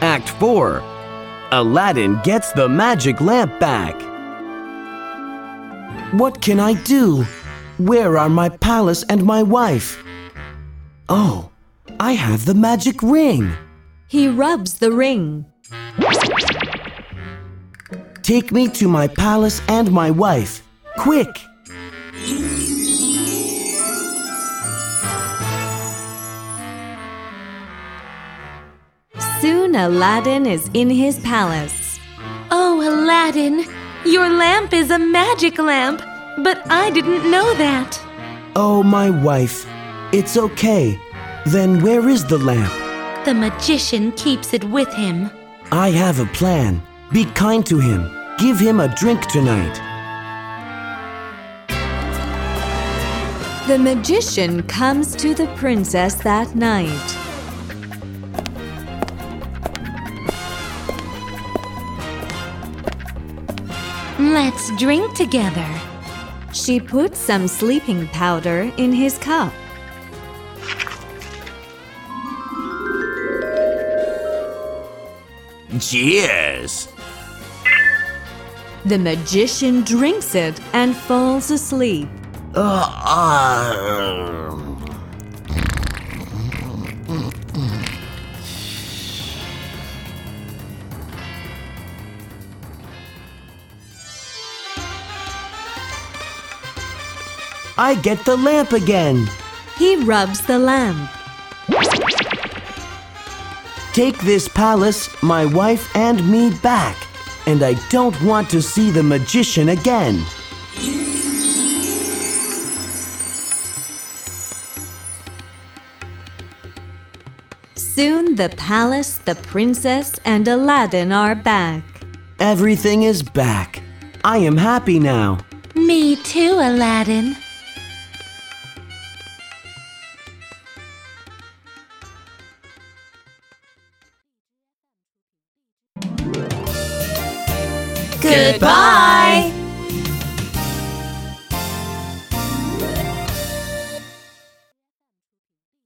Act 4 Aladdin gets the magic lamp back. What can I do? Where are my palace and my wife? Oh, I have the magic ring. He rubs the ring. Take me to my palace and my wife. Quick! Soon Aladdin is in his palace. Oh, Aladdin, your lamp is a magic lamp, but I didn't know that. Oh, my wife. It's okay. Then where is the lamp? The magician keeps it with him. I have a plan. Be kind to him. Give him a drink tonight. The magician comes to the princess that night. Let's drink together. She puts some sleeping powder in his cup. Cheers! The magician drinks it and falls asleep. Uh, I get the lamp again. He rubs the lamp. Take this palace, my wife, and me back. And I don't want to see the magician again. Soon the palace, the princess, and Aladdin are back. Everything is back. I am happy now. Me too, Aladdin. Goodbye.